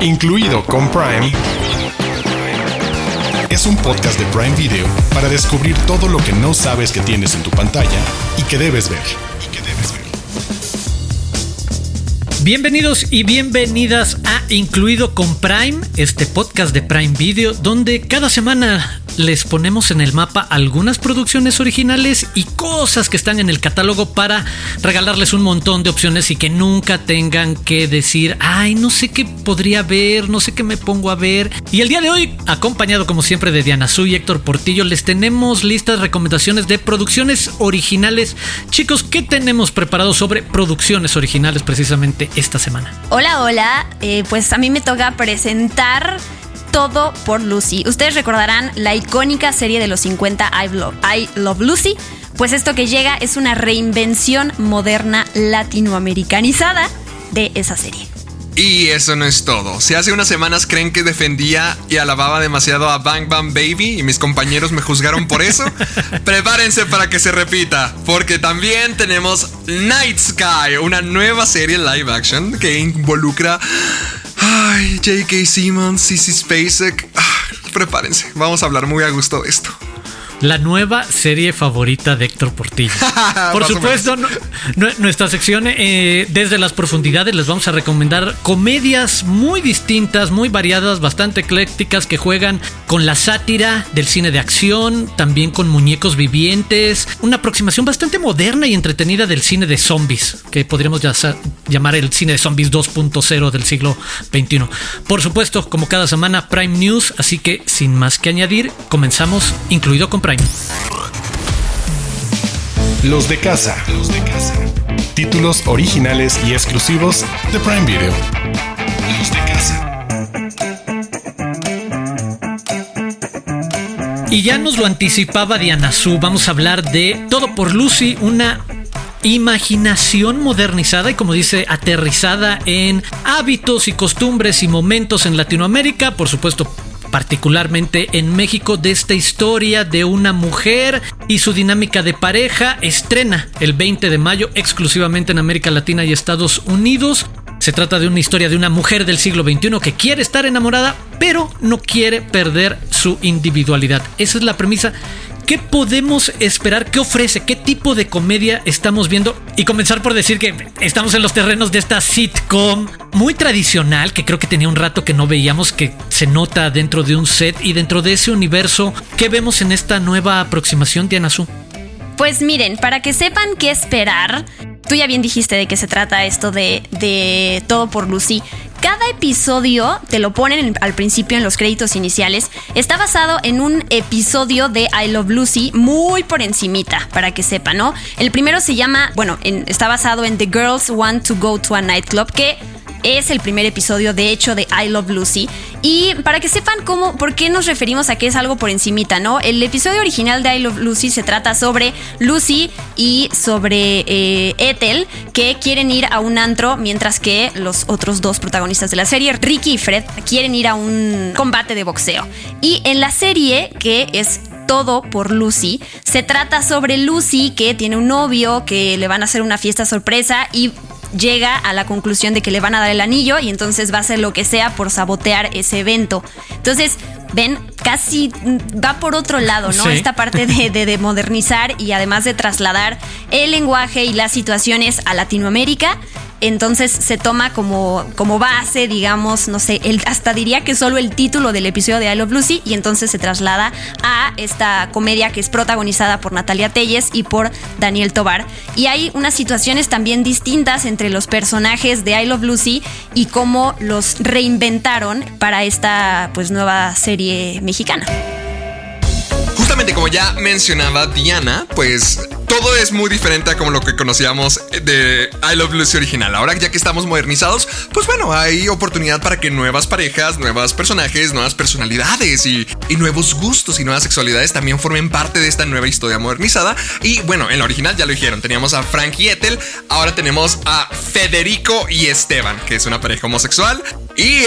incluido con Prime, es un podcast de Prime Video para descubrir todo lo que no sabes que tienes en tu pantalla y que debes ver. Bienvenidos y bienvenidas a Incluido con Prime, este podcast de Prime Video, donde cada semana les ponemos en el mapa algunas producciones originales y cosas que están en el catálogo para regalarles un montón de opciones y que nunca tengan que decir, ay, no sé qué podría ver, no sé qué me pongo a ver. Y el día de hoy, acompañado como siempre de Diana Su y Héctor Portillo, les tenemos listas recomendaciones de producciones originales. Chicos, ¿qué tenemos preparado sobre producciones originales precisamente esta semana? Hola, hola. Eh, pues a mí me toca presentar todo por Lucy. Ustedes recordarán la icónica serie de los 50 I Love, I Love Lucy. Pues esto que llega es una reinvención moderna latinoamericanizada de esa serie. Y eso no es todo. Si hace unas semanas creen que defendía y alababa demasiado a Bang Bang Baby y mis compañeros me juzgaron por eso, prepárense para que se repita, porque también tenemos Night Sky, una nueva serie live action que involucra Ay, J.K. Simmons, Sissy Spacek. Ah, prepárense, vamos a hablar muy a gusto de esto la nueva serie favorita de Héctor Portillo. Por supuesto, nuestra sección eh, desde las profundidades les vamos a recomendar comedias muy distintas, muy variadas, bastante eclécticas que juegan con la sátira del cine de acción, también con muñecos vivientes, una aproximación bastante moderna y entretenida del cine de zombies, que podríamos llamar el cine de zombies 2.0 del siglo XXI. Por supuesto, como cada semana, Prime News, así que sin más que añadir, comenzamos, incluido con los de casa. Los de casa. Títulos originales y exclusivos de Prime Video. Los de casa. Y ya nos lo anticipaba Diana Su, vamos a hablar de Todo por Lucy, una imaginación modernizada y como dice aterrizada en hábitos y costumbres y momentos en Latinoamérica, por supuesto particularmente en México, de esta historia de una mujer y su dinámica de pareja. Estrena el 20 de mayo exclusivamente en América Latina y Estados Unidos. Se trata de una historia de una mujer del siglo XXI que quiere estar enamorada, pero no quiere perder su individualidad. Esa es la premisa ¿Qué podemos esperar? ¿Qué ofrece? ¿Qué tipo de comedia estamos viendo? Y comenzar por decir que estamos en los terrenos de esta sitcom muy tradicional, que creo que tenía un rato que no veíamos, que se nota dentro de un set y dentro de ese universo. ¿Qué vemos en esta nueva aproximación, Diana Su? Pues miren, para que sepan qué esperar, tú ya bien dijiste de qué se trata esto de, de Todo por Lucy. Cada episodio, te lo ponen al principio en los créditos iniciales, está basado en un episodio de I Love Lucy muy por encimita, para que sepan, ¿no? El primero se llama, bueno, está basado en The Girls Want to Go to a Nightclub, que es el primer episodio, de hecho, de I Love Lucy. Y para que sepan cómo, por qué nos referimos a que es algo por encimita, ¿no? El episodio original de I Love Lucy se trata sobre Lucy y sobre eh, Ethel, que quieren ir a un antro, mientras que los otros dos protagonistas de la serie, Ricky y Fred, quieren ir a un combate de boxeo. Y en la serie, que es todo por Lucy. Se trata sobre Lucy que tiene un novio, que le van a hacer una fiesta sorpresa y llega a la conclusión de que le van a dar el anillo y entonces va a hacer lo que sea por sabotear ese evento. Entonces, ven, casi va por otro lado, ¿no? Esta parte de, de, modernizar y además de trasladar el lenguaje y las situaciones a Latinoamérica entonces se toma como, como base, digamos, no sé, hasta diría que solo el título del episodio de I Love Lucy y entonces se traslada a esta comedia que es protagonizada por Natalia Telles y por Daniel Tobar. Y hay unas situaciones también distintas entre los personajes de I Love Lucy y cómo los reinventaron para esta pues nueva serie mexicana. Como ya mencionaba Diana, pues todo es muy diferente a como lo que conocíamos de I Love Lucy original. Ahora ya que estamos modernizados, pues bueno, hay oportunidad para que nuevas parejas, nuevos personajes, nuevas personalidades y, nuevos gustos y nuevas sexualidades también formen parte de esta nueva historia modernizada. Y bueno, en la original ya lo dijeron, teníamos a Frank y Ethel, ahora tenemos a Federico y Esteban, que es una pareja homosexual. Y eh,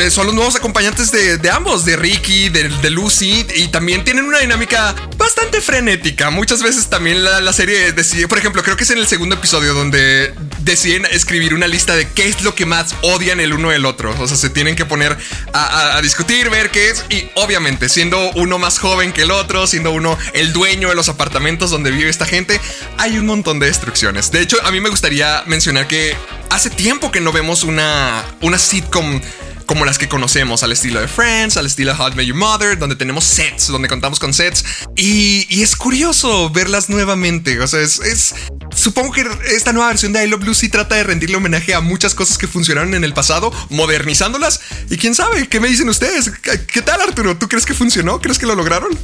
eh, son los nuevos acompañantes de, ambos, de Ricky, de, Lucy, y también tienen una dinámica bastante frenética. Muchas veces también la, serie decide, por ejemplo, creo que es en el segundo episodio donde deciden escribir una lista de qué es lo que más odian el uno del otro. O sea, se tienen que poner a, discutir, ver qué es. Y obviamente, siendo uno más joven que el otro, siendo uno el dueño de los apartamentos donde vive esta gente, hay un montón de destrucciones. De hecho, a mí me gustaría mencionar que hace tiempo que no vemos una, una sitcom como las que conocemos, al estilo de Friends, al estilo de I Met Your Mother, donde tenemos sets, donde contamos con sets. Y, es curioso verlas nuevamente. O sea, es, Supongo que esta nueva versión de I Love Lucy trata de rendirle homenaje a muchas cosas que funcionaron en el pasado, modernizándolas. Y quién sabe, ¿qué me dicen ustedes? ¿Qué tal, Arturo? ¿Tú crees que funcionó? ¿Crees que lo lograron?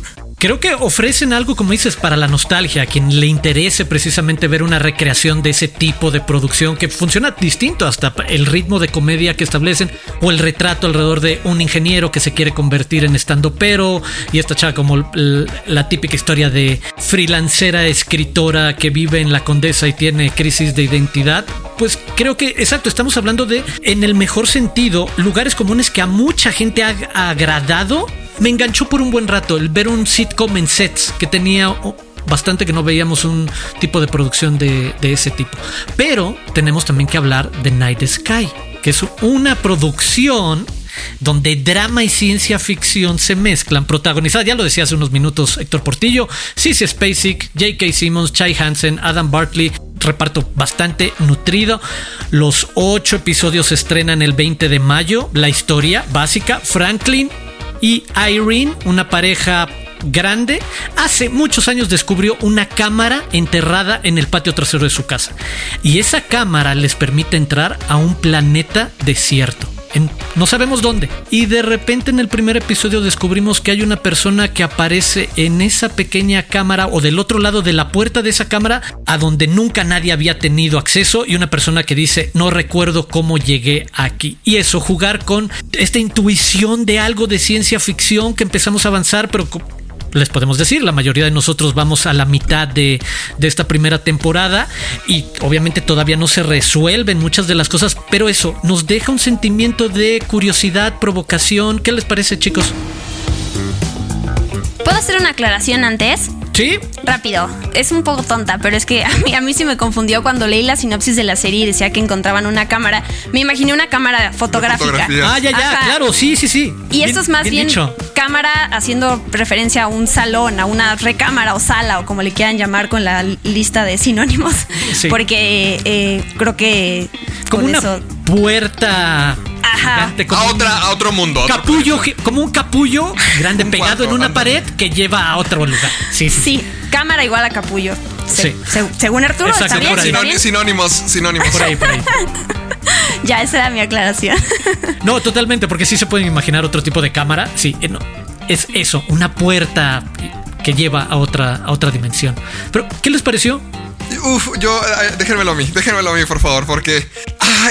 Creo que ofrecen algo, como dices, para la nostalgia, a quien le interese precisamente ver una recreación de ese tipo de producción que funciona distinto, hasta el ritmo de comedia que establecen o el retrato alrededor de un ingeniero que se quiere convertir en estando pero y esta chava como la típica historia de freelancera escritora que vive en la condesa y tiene crisis de identidad. Pues creo que, exacto, estamos hablando de, en el mejor sentido, lugares comunes que a mucha gente ha agradado me enganchó por un buen rato el ver un sitcom en sets que tenía bastante que no veíamos un tipo de producción de, ese tipo. Pero tenemos también que hablar de Night Sky, que es una producción donde drama y ciencia ficción se mezclan, protagonizada, ya lo decía hace unos minutos Héctor Portillo, Cici Spacek, J.K. Simmons, Chai Hansen, Adam Bartley, reparto bastante nutrido. Los ocho episodios se estrenan el 20 de mayo. La historia básica, Franklin y Irene, una pareja grande, hace muchos años descubrió una cámara enterrada en el patio trasero de su casa. Y esa cámara les permite entrar a un planeta desierto no sabemos dónde. Y de repente en el primer episodio descubrimos que hay una persona que aparece en esa pequeña cámara o del otro lado de la puerta de esa cámara a donde nunca nadie había tenido acceso y una persona que dice no recuerdo cómo llegué aquí. Y eso, jugar con esta intuición de algo de ciencia ficción que empezamos a avanzar pero les podemos decir, la mayoría de nosotros vamos a la mitad de, esta primera temporada y obviamente todavía no se resuelven muchas de las cosas, pero eso nos deja un sentimiento de curiosidad, provocación. ¿Qué les parece chicos? ¿Puedo hacer una aclaración antes? Sí. Rápido. Es un poco tonta, pero es que a mí, a mí sí me confundió cuando leí la sinopsis de la serie y decía que encontraban una cámara. Me imaginé una cámara fotográfica. Ah, ya, ya, claro, sí, sí, sí. Y esto es más bien, cámara haciendo referencia a un salón, a una recámara o sala o como le quieran llamar con la lista de sinónimos. Porque eh, creo que como una puerta a, otra, a otro mundo. capullo, como un capullo grande pegado en una pared que lleva a otro lugar. Sí, sí. cámara igual a capullo. sí. según Arturo, Sinónimos, sinónimos. Por ahí, por ahí. ya, esa era mi aclaración. no, totalmente, porque sí se pueden imaginar otro tipo de cámara. Sí, eh, es eso, una puerta que lleva a otra, a otra dimensión. Pero, ¿qué les pareció? Uf, yo, déjenmelo a mí, déjenmelo a mí, por favor, porque.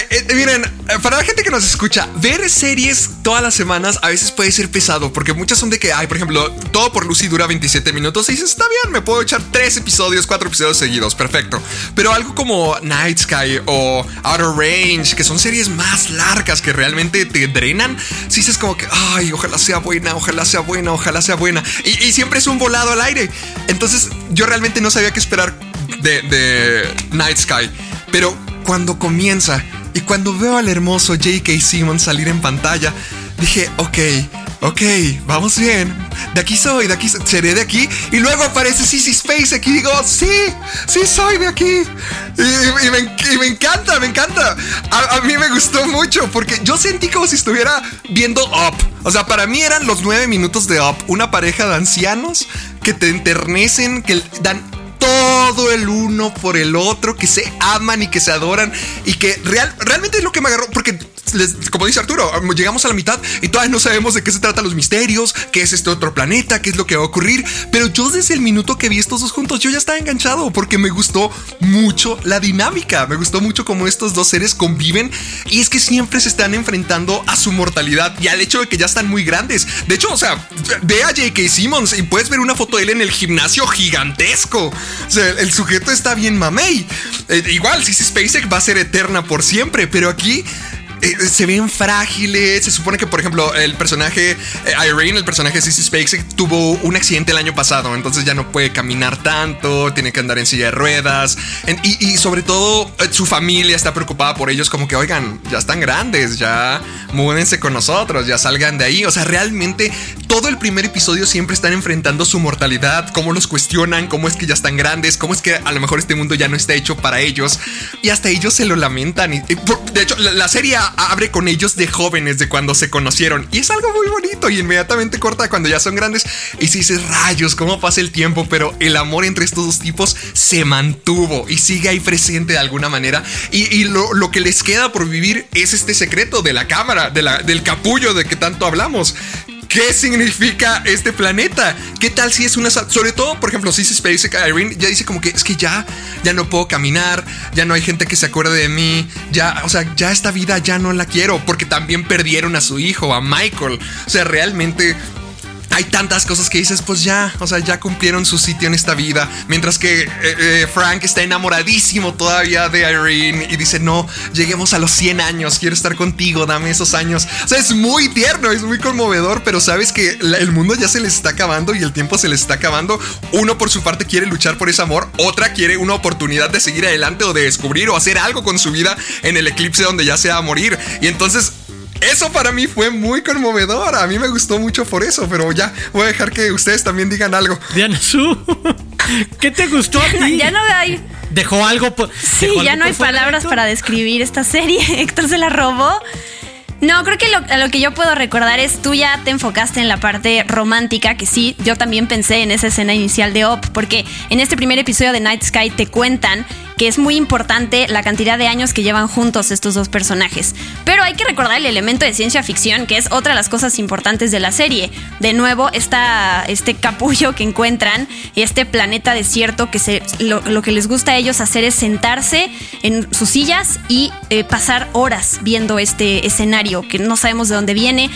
Eh, miren, eh, para la gente que nos escucha, ver series todas las semanas a veces puede ser pesado, porque muchas son de que, ay, por ejemplo, todo por Lucy dura 27 minutos y dices, está bien, me puedo echar tres episodios, cuatro episodios seguidos, perfecto. Pero algo como Night Sky o Outer Range, que son series más largas que realmente te drenan, si dices como que, ay, ojalá sea buena, ojalá sea buena, ojalá sea buena. Y siempre es un volado al aire. Entonces, yo realmente no sabía qué esperar de, Night Sky. Pero cuando comienza y cuando veo al hermoso J.K. Simmons salir en pantalla, dije, ok, ok, vamos bien. De aquí soy, de aquí seré de aquí. Y luego aparece Sissy Space aquí y digo, sí, sí soy de aquí. Y, me, encanta, me encanta. A, a, mí me gustó mucho porque yo sentí como si estuviera viendo Up. O sea, para mí eran los nueve minutos de Up. Una pareja de ancianos que te enternecen, que dan todo el uno por el otro, que se aman y que se adoran y que real, realmente es lo que me agarró, porque como dice Arturo, llegamos a la mitad y todavía no sabemos de qué se tratan los misterios, qué es este otro planeta, qué es lo que va a ocurrir, pero yo desde el minuto que vi estos dos juntos, yo ya estaba enganchado porque me gustó mucho la dinámica, me gustó mucho cómo estos dos seres conviven y es que siempre se están enfrentando a su mortalidad y al hecho de que ya están muy grandes. De hecho, o sea, ve a J.K. Simmons y puedes ver una foto de él en el gimnasio gigantesco. O sea, el sujeto está bien mamey. Eh, igual, si SpaceX va a ser eterna por siempre, pero aquí eh, se ven frágiles. Se supone que, por ejemplo, el personaje eh, Irene, el personaje Sissy Spacek, tuvo un accidente el año pasado, entonces ya no puede caminar tanto, tiene que andar en silla de ruedas. y, sobre todo, eh, su familia está preocupada por ellos, como que, oigan, ya están grandes, ya múdense con nosotros, ya salgan de ahí. O sea, realmente todo el primer episodio siempre están enfrentando su mortalidad, cómo los cuestionan, cómo es que ya están grandes, cómo es que a lo mejor este mundo ya no está hecho para ellos. Y hasta ellos se lo lamentan. De hecho, la, serie abre con ellos de jóvenes, de cuando se conocieron. Y es algo muy bonito y inmediatamente corta cuando ya son grandes. Y si dices, rayos, cómo pasa el tiempo, pero el amor entre estos dos tipos se mantuvo y sigue ahí presente de alguna manera. Y, lo, que les queda por vivir es este secreto de la cámara, del capullo de que tanto hablamos. ¿Qué significa este planeta? ¿Qué tal si es una... Sobre todo, por ejemplo, si SpaceX, Irene ya dice como que es que ya, ya no puedo caminar, ya no hay gente que se acuerde de mí, ya, o sea, ya esta vida ya no la quiero, porque también perdieron a su hijo, a Michael. O sea, realmente hay tantas cosas que dices, pues ya, o sea, ya cumplieron su sitio en esta vida. Mientras que eh, eh, Frank está enamoradísimo todavía de Irene y dice, no, lleguemos a los 100 años, quiero estar contigo, dame esos años. O sea, es muy tierno, es muy conmovedor, pero sabes que el mundo ya se les está acabando y el tiempo se les está acabando. Uno por su parte quiere luchar por ese amor, otra quiere una oportunidad de seguir adelante o de descubrir o hacer algo con su vida en el eclipse donde ya se va a morir. Y entonces eso para mí fue muy conmovedor. A mí me gustó mucho por eso, pero ya voy a dejar que ustedes también digan algo. Diana Su, ¿qué te gustó a ti? ya no hay. Dejó algo. Sí, ya no hay palabras para describir esta serie. Héctor se la robó. No, creo que lo, lo, que yo puedo recordar es tú ya te enfocaste en la parte romántica, que sí, yo también pensé en esa escena inicial de Op, porque en este primer episodio de Night Sky te cuentan es muy importante la cantidad de años que llevan juntos estos dos personajes. Pero hay que recordar el elemento de ciencia ficción, que es otra de las cosas importantes de la serie. De nuevo, está este capullo que encuentran, este planeta desierto, que se, lo, que les gusta a ellos hacer es sentarse en sus sillas y eh, pasar horas viendo este escenario, que no sabemos de dónde viene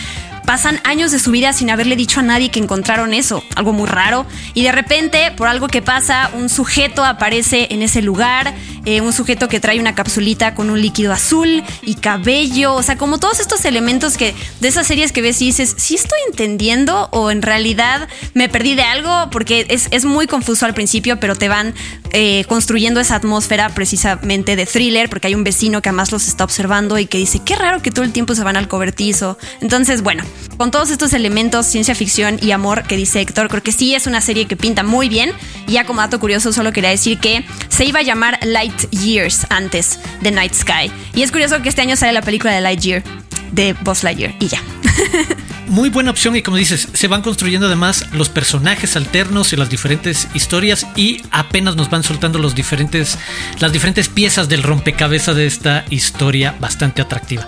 pasan años de su vida sin haberle dicho a nadie que encontraron eso, algo muy raro, y de repente, por algo que pasa, un sujeto aparece en ese lugar, eh, un sujeto que trae una capsulita con un líquido azul y cabello, o sea, como todos estos elementos que de esas series que ves y dices, ¿sí estoy entendiendo o en realidad me perdí de algo? Porque es, muy confuso al principio, pero te van eh, construyendo esa atmósfera precisamente de thriller, porque hay un vecino que además los está observando y que dice, qué raro que todo el tiempo se van al cobertizo. Entonces, bueno, con todos estos elementos, ciencia ficción y amor que dice Héctor, creo que sí es una serie que pinta muy bien. Y ya como dato curioso, solo quería decir que se iba a llamar Light Years antes de Night Sky. Y es curioso que este año sale la película de Lightyear, de Buzz Lightyear, y ya. muy buena opción y como dices, se van construyendo además los personajes alternos y las diferentes historias y apenas nos van soltando los diferentes, las diferentes piezas del rompecabezas de esta historia bastante atractiva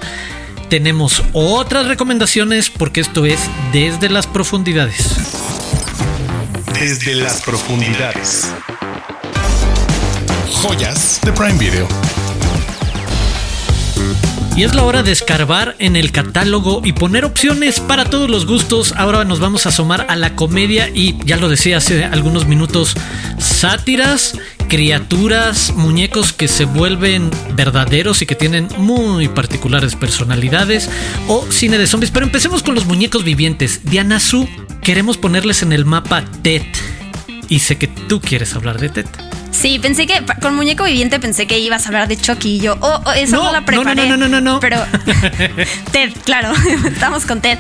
tenemos otras recomendaciones porque esto es desde las profundidades. Desde las profundidades. Joyas de Prime Video. Y es la hora de escarbar en el catálogo y poner opciones para todos los gustos. Ahora nos vamos a asomar a la comedia y ya lo decía hace algunos minutos, sátiras criaturas, muñecos que se vuelven verdaderos y que tienen muy particulares personalidades o cine de zombies. Pero empecemos con los muñecos vivientes. Diana Su, queremos ponerles en el mapa Ted. Y sé que tú quieres hablar de Ted. Sí, pensé que con muñeco viviente pensé que ibas a hablar de Chucky y yo, oh, oh eso no, la preparé. No, no, no, no, no. Pero Ted, claro, estamos con Ted.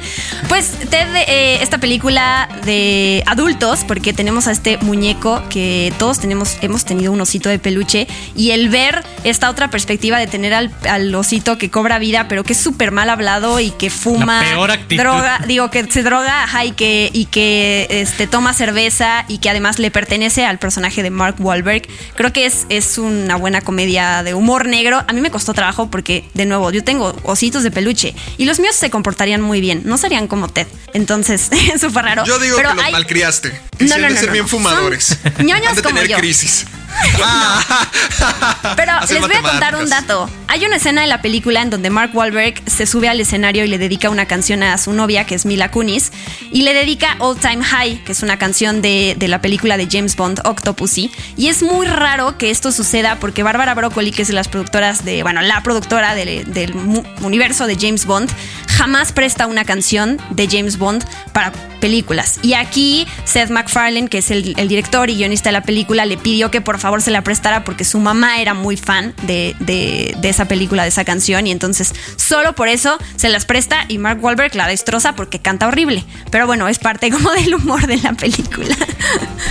Pues Ted, eh, esta película de adultos, porque tenemos a este muñeco que todos tenemos, hemos tenido un osito de peluche y el ver esta otra perspectiva de tener al, osito que cobra vida, pero que es súper mal hablado y que fuma, droga, digo que se droga, ajá, y que y que este toma cerveza y que además le pertenece al personaje de Mark Wahlberg Creo que es, es una buena comedia de humor negro. A mí me costó trabajo porque, de nuevo, yo tengo ositos de peluche y los míos se comportarían muy bien. No serían como Ted. Entonces, es súper raro. Yo digo que los malcriaste. No, no, no, ser bien fumadores. ñoños como tener yo. crisis. Pero les voy a contar un dato. Hay una escena de la película en donde Mark Wahlberg se sube al escenario y le dedica una canción a su novia, que es Mila Kunis, y le dedica All Time High, que es una canción de, de la película de James Bond, Octopussy. Y es muy raro que esto suceda porque Bárbara Broccoli, que es de las productoras de, bueno, la productora del, universo de James Bond, jamás presta una canción de James Bond para películas. Y aquí Seth MacFarlane, que es el, el director y guionista de la película, le pidió que por favor se la prestara porque su mamá era muy fan de, de- de esa película, de esa canción. Y entonces solo por eso se las presta y Mark Wahlberg la destroza porque canta horrible. Pero bueno, es parte como del humor de la película.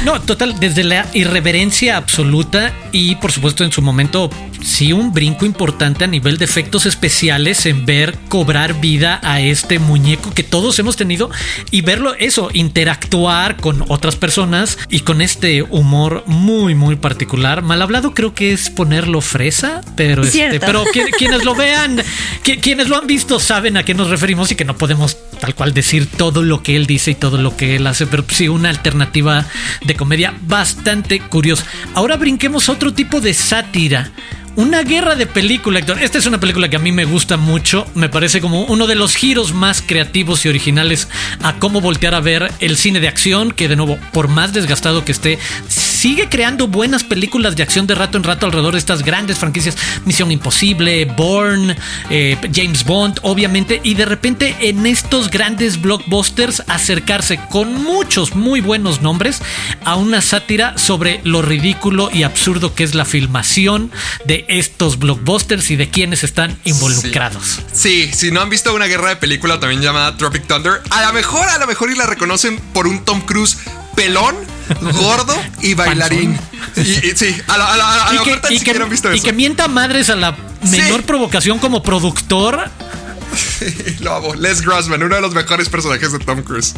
No, total, desde la irreverencia absoluta y por supuesto en su momento sí un brinco importante a nivel de efectos especiales en ver cobrar vida a este muñeco que todos hemos tenido y verlo eso, interactuar con otras personas y con este humor muy muy particular. Mal hablado creo que es ponerlo fresa, pero este, pero qui- quienes lo vean, qui- quienes lo han visto saben a qué nos referimos y que no podemos tal cual decir todo lo que él dice y todo lo que él hace, pero sí una alternativa de comedia bastante curiosa. Ahora brinquemos a otro tipo de sátira. Una guerra de película, Héctor. Esta es una película que a mí me gusta mucho. Me parece como uno de los giros más creativos y originales a cómo voltear a ver el cine de acción, que de nuevo, por más desgastado que esté, sigue creando buenas películas de acción de rato en rato alrededor de estas grandes franquicias. Misión Imposible, Bourne, eh, James Bond, obviamente. Y de repente en estos grandes blockbusters acercarse con muchos muy buenos nombres a una sátira sobre lo ridículo y absurdo que es la filmación de estos blockbusters y de quienes están involucrados. Sí, si no han visto una guerra de película también llamada Tropic Thunder, a lo mejor, a lo mejor y la reconocen por un Tom Cruise pelón, gordo y bailarín. Y, y sí, a lo, a lo- a lo Y que, y que- siquiera han visto y eso. que mienta madres a la menor Sí. provocación como productor. Lo amo. Les Grossman, uno de los mejores personajes de Tom Cruise.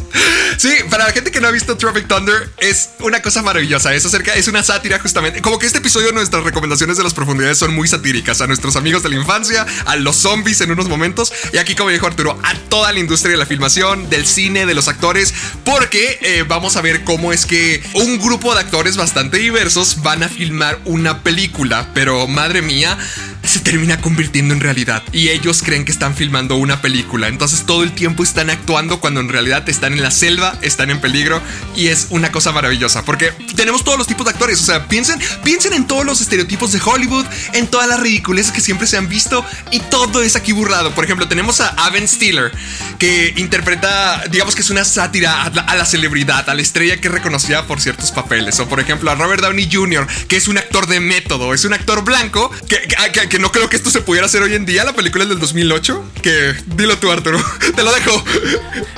Sí, para la gente que no ha visto Tropic Thunder, es una cosa maravillosa. Es acerca, es una sátira justamente. Como que este episodio, nuestras recomendaciones de las profundidades son muy satíricas. A nuestros amigos de la infancia, a los zombies en unos momentos. Y aquí, como dijo Arturo, a toda la industria de la filmación, del cine, de los actores. Porque eh, vamos a ver cómo es que un grupo de actores bastante diversos van a filmar una película. Pero madre mía se termina convirtiendo en realidad y ellos creen que están filmando una película. Entonces todo el tiempo están actuando cuando en realidad están en la selva, están en peligro y es una cosa maravillosa porque tenemos todos los tipos de actores. O sea, piensen, piensen en todos los estereotipos de Hollywood, en todas las ridiculeces que siempre se han visto y todo es aquí burlado. Por ejemplo, tenemos a Aven Stiller que interpreta, digamos que es una sátira a la, a celebridad, a la estrella que es reconocida por ciertos papeles. O por ejemplo a Robert Downey Jr., que es un actor de método, es un actor blanco que- que- que no creo que esto se pudiera hacer hoy en día. La película es del 2008. Que dilo tú, Arturo. Te lo dejo.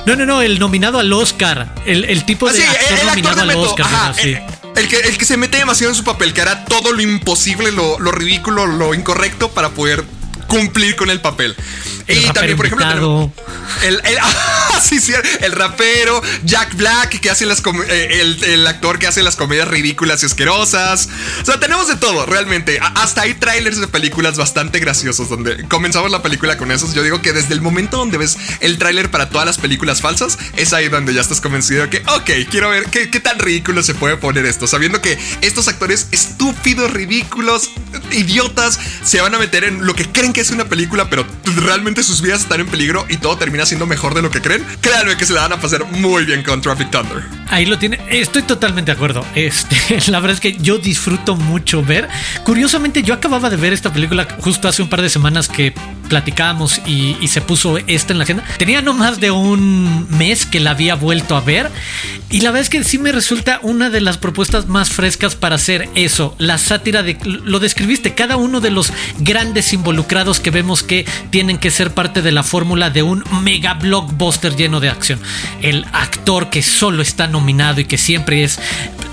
No, no, no, el nominado al Oscar. El, el tipo Ah, de sí, actor el, nominado actor al. Oscar. Sí. el que, el que se mete demasiado en su papel, que hará todo lo imposible, lo, lo ridículo, lo incorrecto para poder cumplir con el papel. El y también, por ejemplo, tenemos el, el- ah, sí, sí, el rapero, Jack Black, que hace las eh, el, el actor que hace las comedias ridículas y asquerosas. O sea, tenemos de todo, realmente. Hasta hay trailers de películas bastante graciosos donde comenzamos la película con esos. Yo digo que desde el momento donde ves el tráiler para todas las películas falsas, es ahí donde ya estás convencido de que, ok, quiero ver qué, qué tan ridículo se puede poner esto, sabiendo que estos actores estúpidos, ridículos, idiotas, se van a meter en lo que creen que es una película, pero realmente sus vidas están en peligro y todo termina siendo mejor de lo que creen. Créanme que se la van a pasar muy bien con Traffic Thunder. Ahí lo tiene. Estoy totalmente de acuerdo. Este, la verdad es que yo disfruto mucho ver. Curiosamente, yo acababa de ver esta película justo hace un par de semanas que platicábamos y, y se puso esta en la agenda. Tenía no más de un mes que la había vuelto a ver. Y la verdad es que sí me resulta una de las propuestas más frescas para hacer eso. La sátira de. Lo describiste, cada uno de los grandes involucrados que vemos que tienen que ser parte de la fórmula de un mega blockbuster lleno de acción. El actor que solo está nominado y que siempre es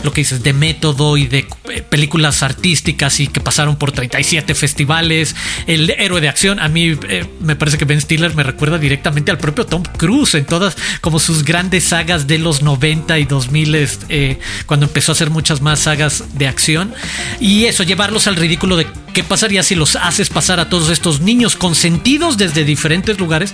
lo que dices de método y de películas artísticas y que pasaron por 37 festivales. El héroe de acción, a mí eh, me parece que Ben Stiller me recuerda directamente al propio Tom Cruise en todas como sus grandes sagas de los 90 y 2000 eh, cuando empezó a hacer muchas más sagas de acción. Y eso, llevarlos al ridículo de qué pasaría si los haces pasar a todos estos niños consentidos desde diferentes lugares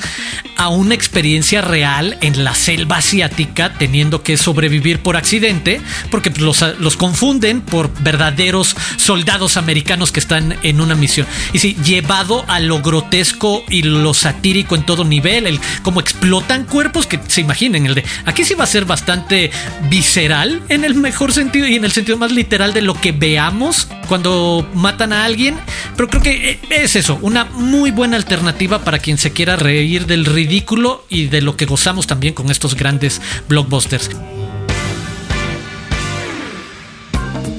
a una experiencia real en la selva asiática, teniendo que sobrevivir por accidente, porque los, los confunden por verdaderos soldados americanos que están en una misión. Y sí, llevado a lo grotesco y lo satírico en todo nivel, el cómo explotan cuerpos, que se imaginen, el de aquí sí va a ser bastante visceral en el mejor sentido y en el sentido más literal de lo que veamos cuando matan a alguien, pero creo que eh, es eso, una muy buena alternativa para quien se quiera reír del ridículo y de lo que gozamos también con estos grandes blockbusters.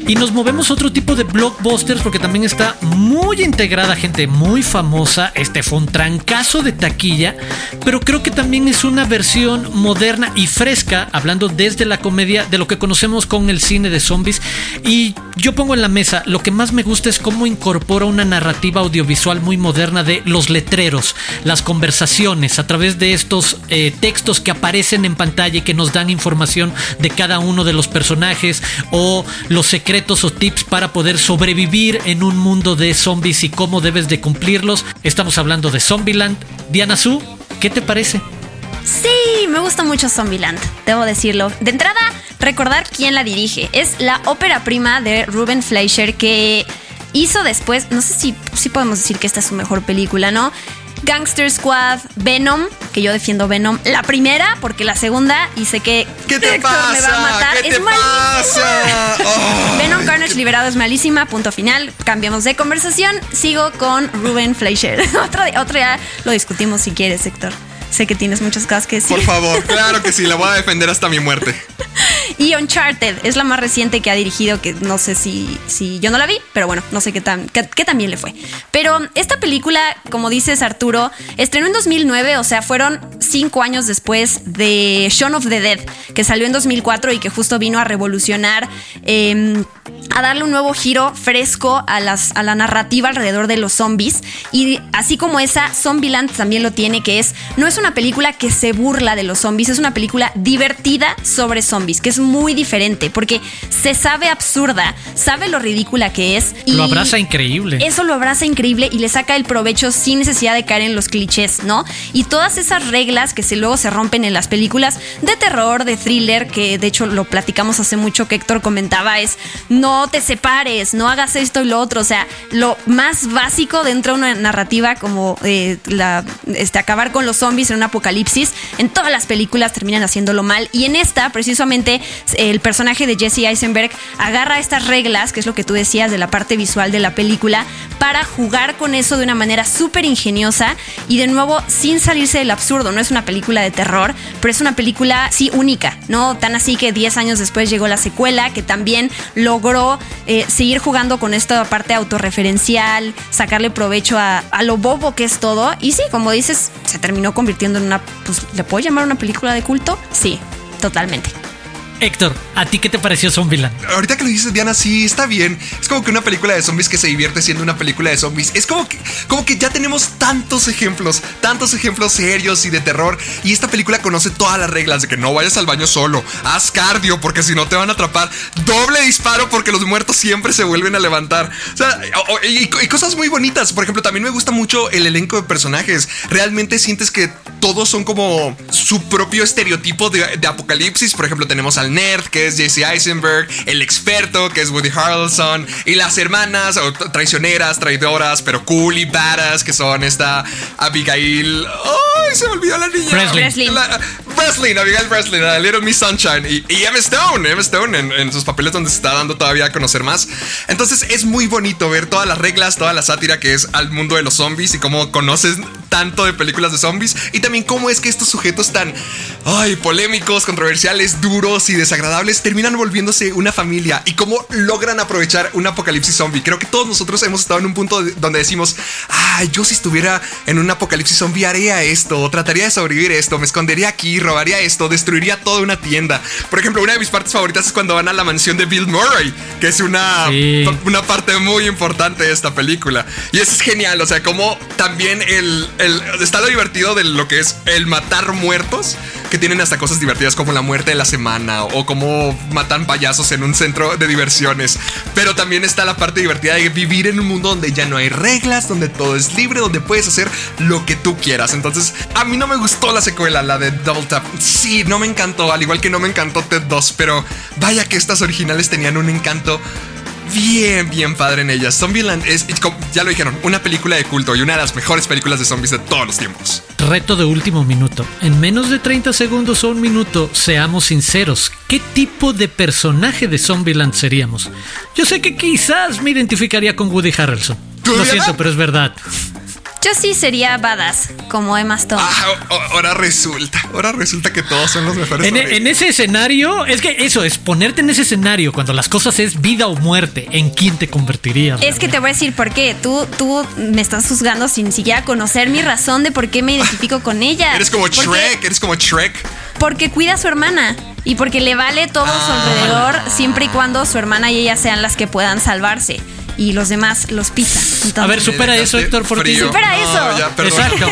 Y nos movemos a otro tipo de blockbusters porque también está muy integrada gente muy famosa. Este fue un trancazo de taquilla, pero creo que también es una versión moderna y fresca, hablando desde la comedia de lo que conocemos con el cine de zombies. Y yo pongo en la mesa, lo que más me gusta es cómo incorpora una narrativa audiovisual muy moderna de los letreros, las conversaciones a través de estos eh, textos que aparecen en pantalla y que nos dan información de cada uno de los personajes o los secretos o tips para poder sobrevivir en un mundo de zombies y cómo debes de cumplirlos. Estamos hablando de Zombieland. Diana Su, ¿qué te parece? Sí, me gusta mucho Zombieland, debo decirlo. De entrada, recordar quién la dirige. Es la ópera prima de Ruben Fleischer que hizo después, no sé si, si podemos decir que esta es su mejor película, ¿no? Gangster Squad, Venom, que yo defiendo Venom, la primera, porque la segunda, y sé que ¿Qué te pasa? me va a matar, ¿Qué es te pasa? Ay. Venom Carnage liberado es malísima, punto final. Cambiamos de conversación. Sigo con Ruben Fleischer. otro, otro día lo discutimos si quieres, Héctor. Sé que tienes muchas cosas que decir. Por favor, claro que sí, la voy a defender hasta mi muerte. Y Uncharted es la más reciente que ha dirigido, que no sé si, si yo no la vi, pero bueno, no sé qué tan, qué, qué le fue. Pero esta película, como dices Arturo, estrenó en 2009, o sea, fueron cinco años después de Shaun of the Dead, que salió en 2004 y que justo vino a revolucionar, eh, a darle un nuevo giro fresco a, las, a la narrativa alrededor de los zombies. Y así como esa, Zombieland también lo tiene, que es, no es una película que se burla de los zombies, es una película divertida sobre zombies, que es muy diferente, porque se sabe absurda, sabe lo ridícula que es. Y Lo abraza increíble. Eso lo abraza increíble y le saca el provecho sin necesidad de caer en los clichés, ¿no? Y todas esas reglas que se, luego se rompen en las películas de terror, de thriller, que de hecho lo platicamos hace mucho que Héctor comentaba, es no te separes, no hagas esto y lo otro. O sea, lo más básico dentro de una narrativa como eh, la, este, acabar con los zombies en un apocalipsis, en todas las películas terminan haciéndolo mal. Y en esta, precisamente, el personaje de Jesse Eisenberg agarra estas reglas, que es lo que tú decías de la parte visual de la película, para jugar con eso de una manera súper ingeniosa y de nuevo sin salirse del absurdo. No es una película de terror, pero es una película sí única, ¿no? Tan así que 10 años después llegó la secuela, que también logró eh, seguir jugando con esta parte autorreferencial, sacarle provecho a, a lo bobo que es todo. Y sí, como dices, se terminó convirtiendo en una, pues, ¿le puedo llamar una película de culto? Sí, totalmente. Héctor, ¿a ti qué te pareció Zombieland? Ahorita que lo dices, Diana, sí, está bien. Es como que una película de zombies que se divierte siendo una película de zombies. Es como que, como que ya tenemos tantos ejemplos, tantos ejemplos serios y de terror. Y esta película conoce todas las reglas de que no vayas al baño solo, haz cardio porque si no te van a atrapar, doble disparo porque los muertos siempre se vuelven a levantar. O sea, y cosas muy bonitas. Por ejemplo, también me gusta mucho el elenco de personajes. Realmente sientes que todos son como su propio estereotipo de, de apocalipsis. Por ejemplo, tenemos al nerd, que es Jesse Eisenberg, el experto, que es Woody Harrelson, y las hermanas, o tra- traicioneras, traidoras, pero cool y badass, que son esta Abigail. ¡Ay! Se me olvidó la niña. La- Breslin, Abigail Breslin, la Little Miss Sunshine. Y, y Emma Stone, Emma Stone en, en sus papeles donde se está dando todavía a conocer más. Entonces es muy bonito ver todas las reglas, toda la sátira que es al mundo de los zombies y cómo conoces tanto de películas de zombies. Y también cómo es que estos sujetos tan ay, polémicos, controversiales, duros y desagradables terminan volviéndose una familia. Y cómo logran aprovechar un apocalipsis zombie. Creo que todos nosotros hemos estado en un punto de- donde decimos, ay, yo si estuviera en un apocalipsis zombie haría esto, o trataría de sobrevivir esto, me escondería aquí, robaría esto, destruiría toda una tienda. Por ejemplo, una de mis partes favoritas es cuando van a la mansión de Bill Murray, que es una, Sí. una parte muy importante de esta película. Y eso es genial, o sea, como también el, el- está lo divertido de lo que es el matar muertos, que tienen hasta cosas divertidas como la muerte de la semana o cómo matan payasos en un centro de diversiones. Pero también está la parte divertida de vivir en un mundo donde ya no hay reglas, donde todo es libre, donde puedes hacer lo que tú quieras. Entonces, a mí no me gustó la secuela, la de Double Tap. Sí, no me encantó, al igual que no me encantó Ted 2, pero vaya que estas originales tenían un encanto bien, bien padre en ellas. Zombieland es, ya lo dijeron, una película de culto y una de las mejores películas de zombies de todos los tiempos. Reto de último minuto. En menos de 30 segundos o un minuto, seamos sinceros, ¿qué tipo de personaje de Zombieland seríamos? Yo sé que quizás me identificaría con Woody Harrelson. Lo siento, pero es verdad. Yo sí sería badass, como Emma Stone. Ah, ahora resulta, ahora resulta que todos son los mejores. En, en, ese escenario, es que eso es ponerte en ese escenario cuando las cosas es vida o muerte. ¿En quién te convertirías? Es que te voy a decir por qué. Tú, tú me estás juzgando sin siquiera conocer mi razón de por qué me identifico con ella. Eres como Shrek, eres como Shrek. Porque cuida a su hermana y porque le vale todo a su ah. alrededor siempre y cuando su hermana y ella sean las que puedan salvarse y los demás los pisan. a ver, supera eso, Héctor, por ti. Supera eso. Ya, perdón, Exacto.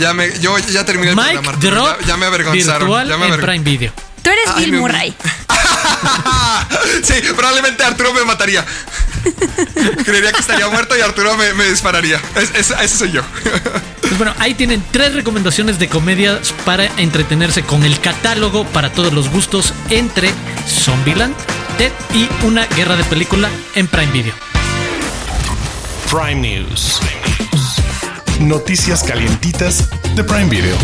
Ya, me, yo ya terminé el Mike programa. Drop ya, me avergonzaron. ya me en Prime Video. Tú eres Bill Murray. sí, probablemente Arturo me mataría. Creería que estaría muerto y Arturo me, me dispararía. Es, ese soy yo. Pues bueno, ahí tienen tres recomendaciones de comedias para entretenerse con el catálogo para todos los gustos entre Zombieland, Ted y una guerra de película en Prime Video. Prime News. Noticias calientitas de Prime Video.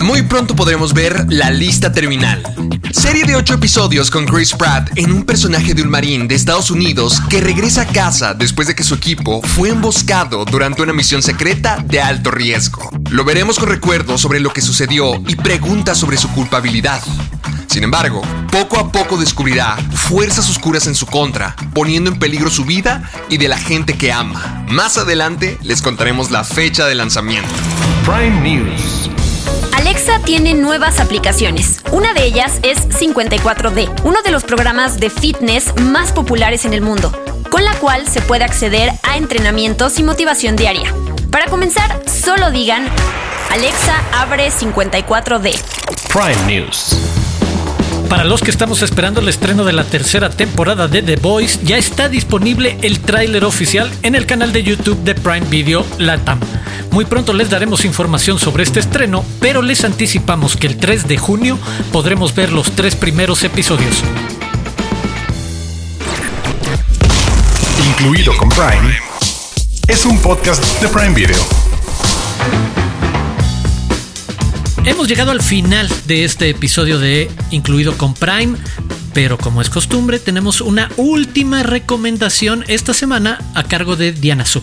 Muy pronto podremos ver La Lista Terminal. Serie de 8 episodios con Chris Pratt en un personaje de un marín de Estados Unidos que regresa a casa después de que su equipo fue emboscado durante una misión secreta de alto riesgo. Lo veremos con recuerdos sobre lo que sucedió y preguntas sobre su culpabilidad. Sin embargo, poco a poco descubrirá fuerzas oscuras en su contra, poniendo en peligro su vida y de la gente que ama. Más adelante les contaremos la fecha de lanzamiento. Prime News. Alexa tiene nuevas aplicaciones. Una de ellas es 54D, uno de los programas de fitness más populares en el mundo, con la cual se puede acceder a entrenamientos y motivación diaria. Para comenzar, solo digan, Alexa abre 54D. Prime News. Para los que estamos esperando el estreno de la tercera temporada de The Voice, ya está disponible el tráiler oficial en el canal de YouTube de Prime Video Latam. Muy pronto les daremos información sobre este estreno, pero les anticipamos que el 3 de junio podremos ver los tres primeros episodios. Incluido con Prime, es un podcast de Prime Video. Hemos llegado al final de este episodio de Incluido con Prime, pero como es costumbre, tenemos una última recomendación esta semana a cargo de Diana Su.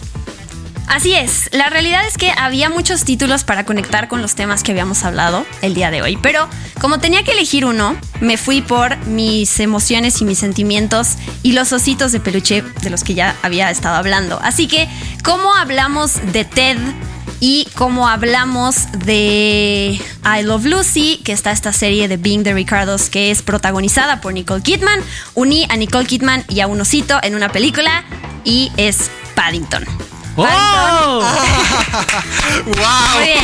Así es, la realidad es que había muchos títulos para conectar con los temas que habíamos hablado el día de hoy, pero como tenía que elegir uno, me fui por mis emociones y mis sentimientos y los ositos de peluche de los que ya había estado hablando. Así que, ¿cómo hablamos de Ted? Y como hablamos de I Love Lucy, que está esta serie de Being the Ricardos que es protagonizada por Nicole Kidman, uní a Nicole Kidman y a un osito en una película y es Paddington. ¡Oh! ¡Wow! Muy bien.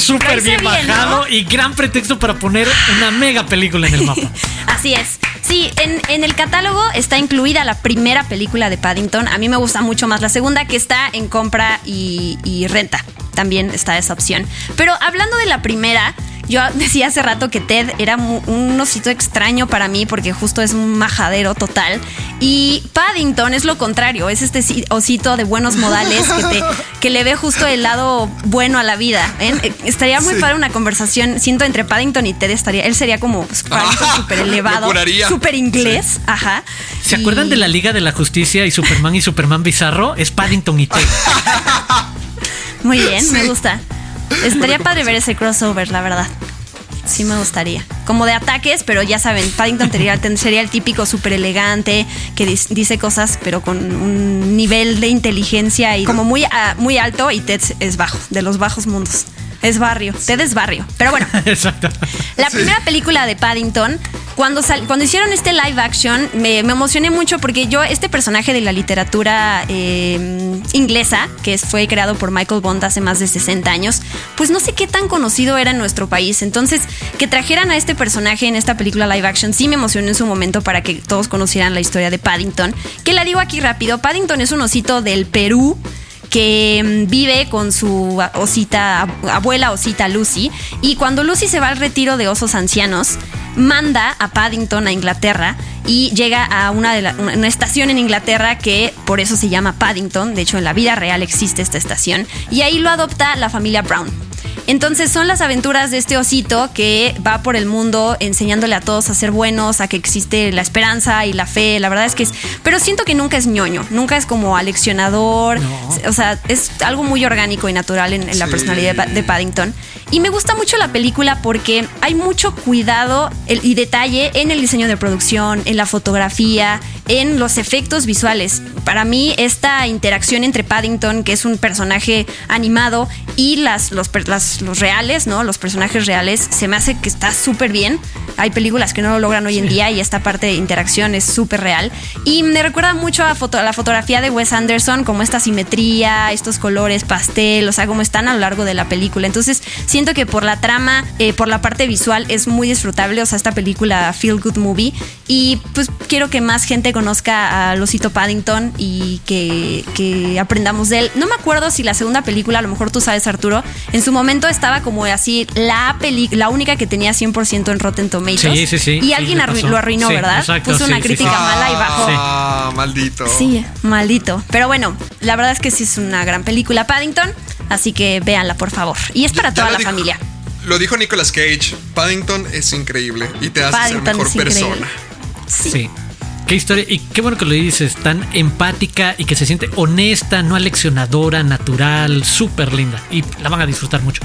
Súper bien, bien bajado y gran pretexto para poner una mega película en el mapa. Así es. Sí, en, en, el catálogo está incluida la primera película de Paddington. A mí me gusta mucho más la segunda, que está en compra y, y renta también está esa opción. Pero hablando de la primera, yo decía hace rato que Ted era un osito extraño para mí porque justo es un majadero total. Y Paddington es lo contrario, es este osito de buenos modales que, te, que le ve justo el lado bueno a la vida. ¿eh? Estaría muy padre una conversación, siento, entre Paddington y Ted. Estaría, él sería como pues, Paddington súper elevado, súper inglés. Ajá. ¿Se acuerdan de la Liga de la Justicia y Superman y Superman Bizarro? Es Paddington y Ted. Muy bien, me gusta. Estaría padre ver ese crossover, la verdad. Sí me gustaría. Como de ataques, pero ya saben, Paddington sería, el típico súper elegante que dice cosas, pero con un nivel de inteligencia y como muy, muy alto y Ted es bajo, de los bajos mundos. Es barrio. Ted es barrio. Pero bueno. Exacto. La primera película de Paddington cuando, cuando hicieron este live action me, emocioné mucho porque yo, este personaje de la literatura eh, inglesa, que fue creado por Michael Bond hace más de 60 años, pues no sé qué tan conocido era en nuestro país. Entonces, que trajeran a este personaje en esta película live action sí me emocionó en su momento para que todos conocieran la historia de Paddington. Que la digo aquí rápido, Paddington es un osito del Perú que mm, vive con su osita, abuela osita Lucy. Y cuando Lucy se va al retiro de osos ancianos, manda a Paddington a Inglaterra y llega a una, estación en Inglaterra que por eso se llama Paddington. De hecho, en la vida real existe esta estación. Y ahí lo adopta la familia Brown. Entonces son las aventuras de este osito que va por el mundo enseñándole a todos a ser buenos, a que existe la esperanza y la fe. La verdad es que es. Pero siento que nunca es ñoño, nunca es como aleccionador. O sea, es algo muy orgánico y natural en, la personalidad de Paddington. Y me gusta mucho la película porque hay mucho cuidado y detalle en el diseño de producción, en la fotografía, en los efectos visuales. Para mí, esta interacción entre Paddington, que es un personaje animado, y las, los, los reales, ¿no? Los personajes reales, se me hace que está súper bien. Hay películas que no lo logran hoy en día y esta parte de interacción es súper real. Y me recuerda mucho a, foto, a la fotografía de Wes Anderson, como esta simetría, estos colores pastel, o sea, como están a lo largo de la película. Entonces, siento que por la trama, eh, por la parte visual, es muy disfrutable. O sea, esta película Feel Good Movie. Y pues quiero que más gente conozca a Losito Paddington y que, que aprendamos de él. No me acuerdo si la segunda película, a lo mejor tú sabes, Arturo, en su momento estaba como así la peli la única que tenía 100% en Rotten Tomatoes. Sí, sí, sí. Y alguien lo arruinó, ¿verdad? Puso una crítica mala y bajó. Ah, maldito. Sí, maldito. Pero bueno, la verdad es que sí es una gran película Paddington. Así que véanla, por favor. Y es para toda la familia. Lo dijo Nicolas Cage. Paddington es increíble y te hace ser mejor persona. sí. Qué historia, y qué bueno que lo dices, tan empática y que se siente honesta, no aleccionadora, natural, súper linda. Y la van a disfrutar mucho.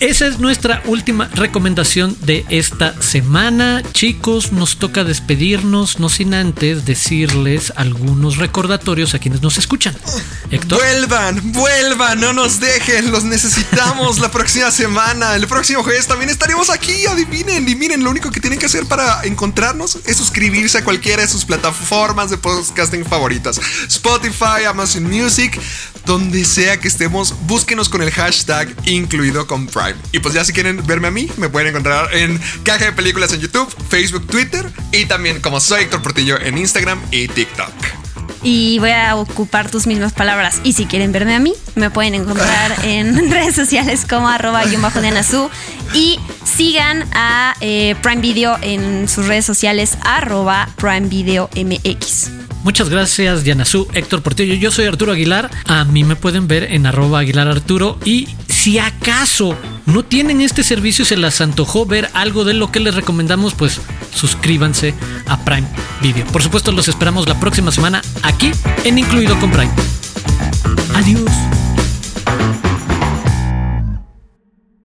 Esa es nuestra última recomendación de esta semana. Chicos, nos toca despedirnos, no sin antes decirles algunos recordatorios a quienes nos escuchan. Héctor. Vuelvan, vuelvan, no nos dejen, los necesitamos la próxima semana. El próximo jueves también estaremos aquí. Adivinen, y miren, lo único que tienen que hacer para encontrarnos es suscribirse a cualquiera de sus plataformas de podcasting favoritas. Spotify, Amazon Music, donde sea que estemos, búsquenos con el hashtag incluido con Prime. Y pues ya si quieren verme a mí, me pueden encontrar en Caja de Películas en YouTube, Facebook, Twitter y también como soy Héctor Portillo en Instagram y TikTok. Y voy a ocupar tus mismas palabras. Y si quieren verme a mí, me pueden encontrar en redes sociales como arroba bajo de Anazú. Y sigan a eh, Prime Video en sus redes sociales arroba Prime Video MX. Muchas gracias, Diana Su, Héctor Portillo. Yo soy Arturo Aguilar. A mí me pueden ver en arroba Aguilar Arturo. Y si acaso no tienen este servicio y se las antojó ver algo de lo que les recomendamos, pues suscríbanse a Prime Video. Por supuesto, los esperamos la próxima semana aquí en Incluido con Prime.